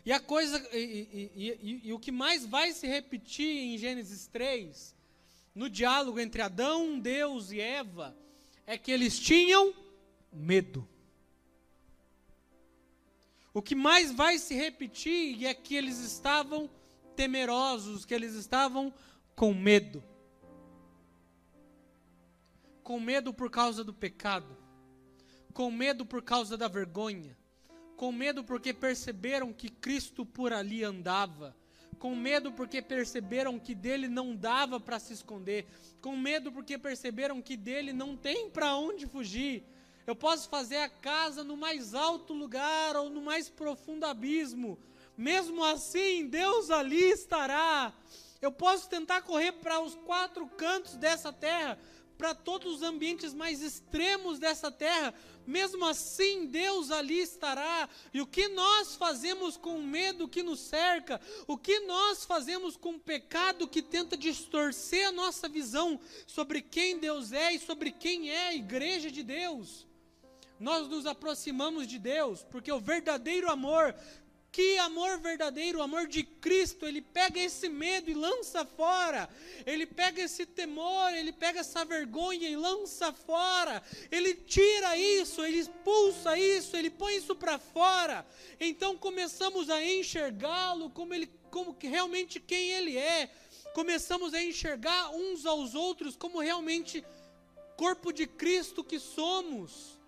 E a coisa, e, e, e, e, o que mais vai se repetir em Gênesis 3, no diálogo entre Adão, Deus e Eva, é que eles tinham medo. O que mais vai se repetir é que eles estavam temerosos, que eles estavam com medo. Com medo por causa do pecado, com medo por causa da vergonha, com medo porque perceberam que Cristo por ali andava, com medo porque perceberam que dele não dava para se esconder, com medo porque perceberam que dele não tem para onde fugir. Eu posso fazer a casa no mais alto lugar ou no mais profundo abismo, mesmo assim Deus ali estará. Eu posso tentar correr para os quatro cantos dessa terra, para todos os ambientes mais extremos dessa terra, mesmo assim Deus ali estará. E o que nós fazemos com o medo que nos cerca, o que nós fazemos com o pecado que tenta distorcer a nossa visão sobre quem Deus é e sobre quem é a igreja de Deus. Nós nos aproximamos de Deus, porque o verdadeiro amor que amor verdadeiro, o amor de Cristo, ele pega esse medo e lança fora. Ele pega esse temor, ele pega essa vergonha e lança fora. Ele tira isso, ele expulsa isso, ele põe isso para fora. Então começamos a enxergá-lo como ele como realmente quem ele é. Começamos a enxergar uns aos outros como realmente corpo de Cristo que somos.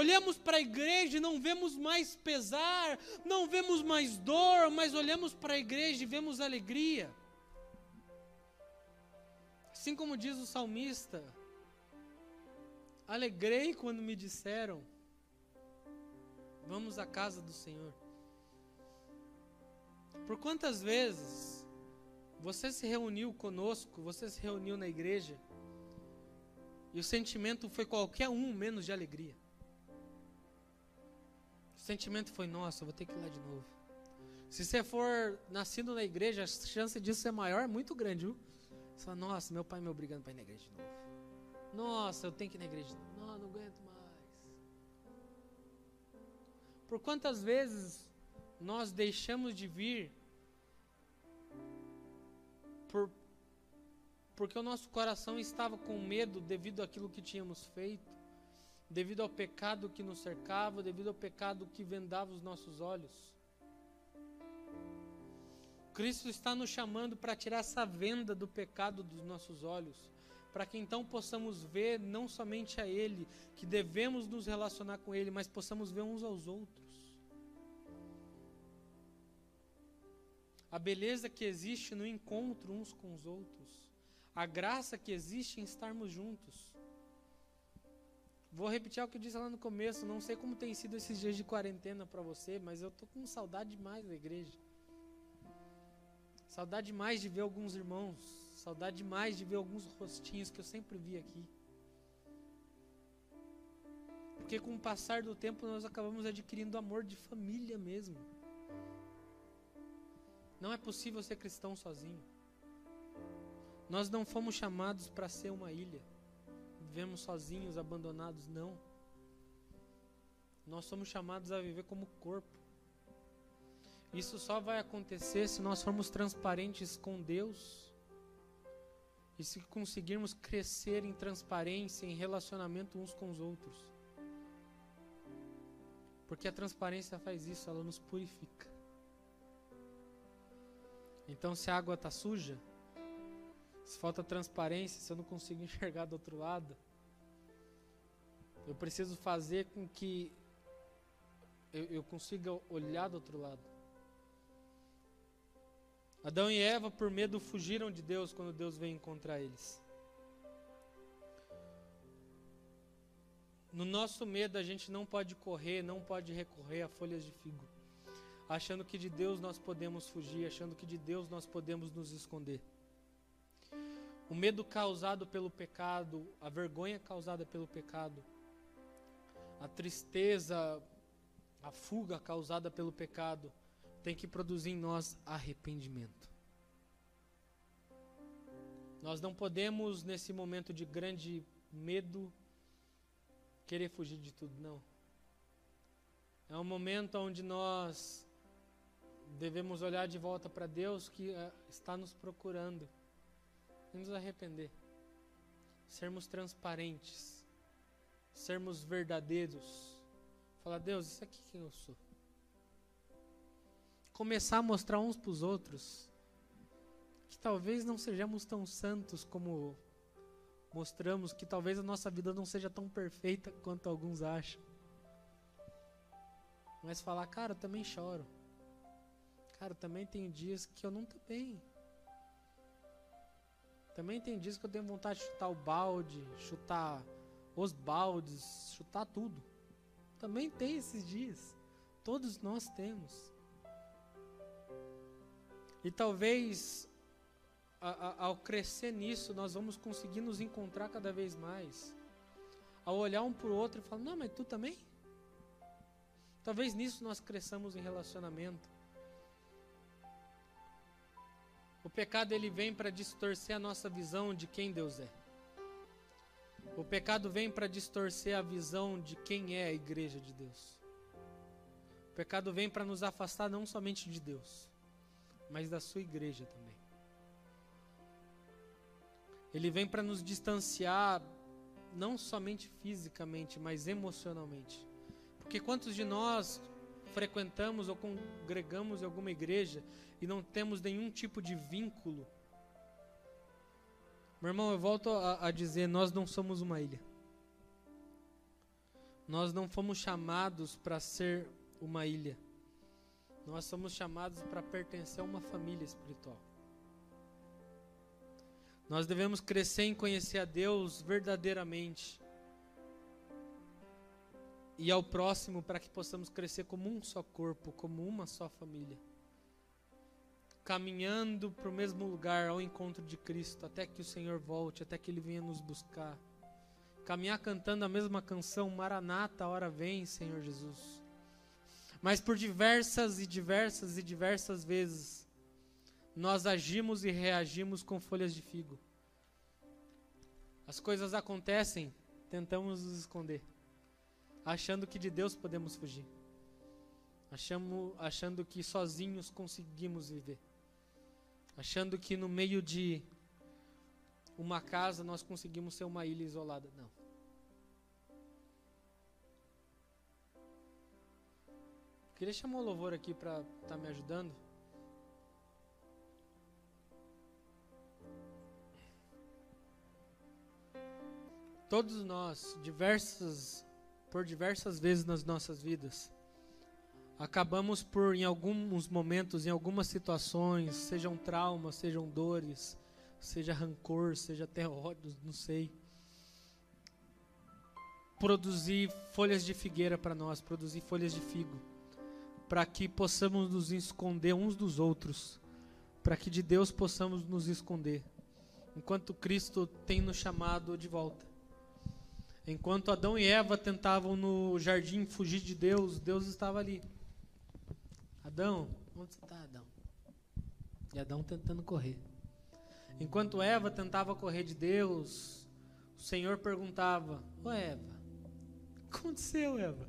Olhamos para a igreja e não vemos mais pesar, não vemos mais dor, mas olhamos para a igreja e vemos alegria. Assim como diz o salmista, alegrei quando me disseram: Vamos à casa do Senhor. Por quantas vezes você se reuniu conosco, você se reuniu na igreja, e o sentimento foi qualquer um menos de alegria? Sentimento foi, nossa, vou ter que ir lá de novo. Se você for nascido na igreja, a chance disso ser maior é muito grande, viu? Você fala, nossa, meu pai me obrigando para ir na igreja de novo. Nossa, eu tenho que ir na igreja de novo. Não, não aguento mais. Por quantas vezes nós deixamos de vir por, porque o nosso coração estava com medo devido àquilo que tínhamos feito? Devido ao pecado que nos cercava, devido ao pecado que vendava os nossos olhos. Cristo está nos chamando para tirar essa venda do pecado dos nossos olhos, para que então possamos ver não somente a Ele, que devemos nos relacionar com Ele, mas possamos ver uns aos outros. A beleza que existe no encontro uns com os outros, a graça que existe em estarmos juntos. Vou repetir o que eu disse lá no começo. Não sei como tem sido esses dias de quarentena para você, mas eu tô com saudade demais da igreja. Saudade demais de ver alguns irmãos. Saudade demais de ver alguns rostinhos que eu sempre vi aqui. Porque com o passar do tempo nós acabamos adquirindo amor de família mesmo. Não é possível ser cristão sozinho. Nós não fomos chamados para ser uma ilha vivemos sozinhos, abandonados, não. Nós somos chamados a viver como corpo. Isso só vai acontecer se nós formos transparentes com Deus e se conseguirmos crescer em transparência, em relacionamento uns com os outros. Porque a transparência faz isso, ela nos purifica. Então, se a água está suja, se falta transparência, se eu não consigo enxergar do outro lado, eu preciso fazer com que eu, eu consiga olhar do outro lado. Adão e Eva, por medo, fugiram de Deus quando Deus veio encontrar eles. No nosso medo, a gente não pode correr, não pode recorrer a folhas de figo, achando que de Deus nós podemos fugir, achando que de Deus nós podemos nos esconder. O medo causado pelo pecado, a vergonha causada pelo pecado, a tristeza, a fuga causada pelo pecado, tem que produzir em nós arrependimento. Nós não podemos, nesse momento de grande medo, querer fugir de tudo, não. É um momento onde nós devemos olhar de volta para Deus que uh, está nos procurando e nos arrepender. Sermos transparentes, sermos verdadeiros. Falar, Deus, isso aqui quem eu sou. Começar a mostrar uns para os outros que talvez não sejamos tão santos como mostramos, que talvez a nossa vida não seja tão perfeita quanto alguns acham. Mas falar, cara, eu também choro. Cara, também tem dias que eu não estou bem. Também tem dias que eu tenho vontade de chutar o balde, chutar os baldes, chutar tudo. Também tem esses dias. Todos nós temos. E talvez a, a, ao crescer nisso, nós vamos conseguir nos encontrar cada vez mais. Ao olhar um para o outro e falar: Não, mas tu também? Talvez nisso nós cresçamos em relacionamento. O pecado ele vem para distorcer a nossa visão de quem Deus é. O pecado vem para distorcer a visão de quem é a igreja de Deus. O pecado vem para nos afastar não somente de Deus, mas da sua igreja também. Ele vem para nos distanciar não somente fisicamente, mas emocionalmente. Porque quantos de nós frequentamos ou congregamos em alguma igreja e não temos nenhum tipo de vínculo? Meu irmão, eu volto a, a dizer: nós não somos uma ilha. Nós não fomos chamados para ser uma ilha. Nós somos chamados para pertencer a uma família espiritual. Nós devemos crescer em conhecer a Deus verdadeiramente e ao próximo para que possamos crescer como um só corpo, como uma só família. Caminhando para o mesmo lugar, ao encontro de Cristo, até que o Senhor volte, até que Ele venha nos buscar. Caminhar cantando a mesma canção, Maranata, a hora vem, Senhor Jesus. Mas por diversas e diversas e diversas vezes, nós agimos e reagimos com folhas de figo. As coisas acontecem, tentamos nos esconder achando que de Deus podemos fugir, achando, achando que sozinhos conseguimos viver, achando que no meio de uma casa nós conseguimos ser uma ilha isolada. Não. Queria chamar o louvor aqui para estar tá me ajudando. Todos nós, diversas por diversas vezes nas nossas vidas, acabamos por, em alguns momentos, em algumas situações, sejam traumas, sejam dores, seja rancor, seja até ódios, não sei, produzir folhas de figueira para nós, produzir folhas de figo, para que possamos nos esconder uns dos outros, para que de Deus possamos nos esconder, enquanto Cristo tem nos chamado de volta. Enquanto Adão e Eva tentavam no jardim fugir de Deus, Deus estava ali. Adão, onde você está, Adão? E Adão tentando correr. Enquanto Eva tentava correr de Deus, o Senhor perguntava: Ô Eva, o que aconteceu, Eva?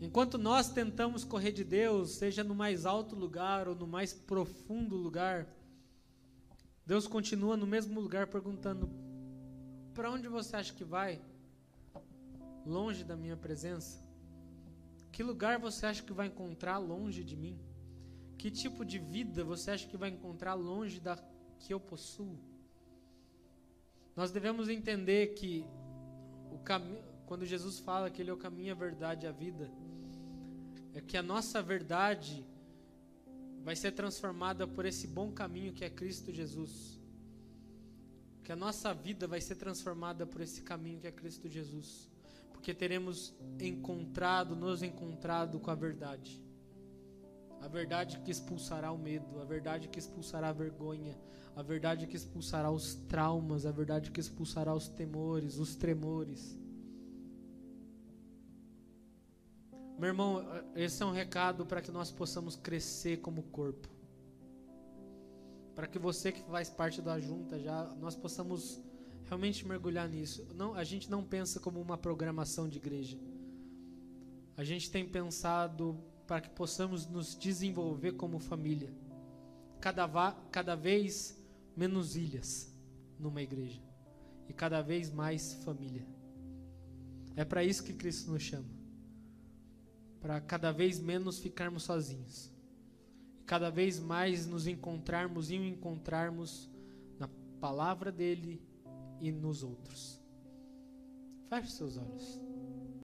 Enquanto nós tentamos correr de Deus, seja no mais alto lugar ou no mais profundo lugar, Deus continua no mesmo lugar perguntando: para onde você acha que vai? Longe da minha presença? Que lugar você acha que vai encontrar longe de mim? Que tipo de vida você acha que vai encontrar longe da que eu possuo? Nós devemos entender que o caminho, quando Jesus fala que ele é o caminho, a verdade e a vida, é que a nossa verdade vai ser transformada por esse bom caminho que é Cristo Jesus que a nossa vida vai ser transformada por esse caminho que é Cristo Jesus, porque teremos encontrado, nos encontrado com a verdade. A verdade que expulsará o medo, a verdade que expulsará a vergonha, a verdade que expulsará os traumas, a verdade que expulsará os temores, os tremores. Meu irmão, esse é um recado para que nós possamos crescer como corpo para que você que faz parte da junta já nós possamos realmente mergulhar nisso. Não, a gente não pensa como uma programação de igreja. A gente tem pensado para que possamos nos desenvolver como família. Cada, cada vez menos ilhas numa igreja e cada vez mais família. É para isso que Cristo nos chama. Para cada vez menos ficarmos sozinhos cada vez mais nos encontrarmos e encontrarmos na palavra dele e nos outros. Feche seus olhos.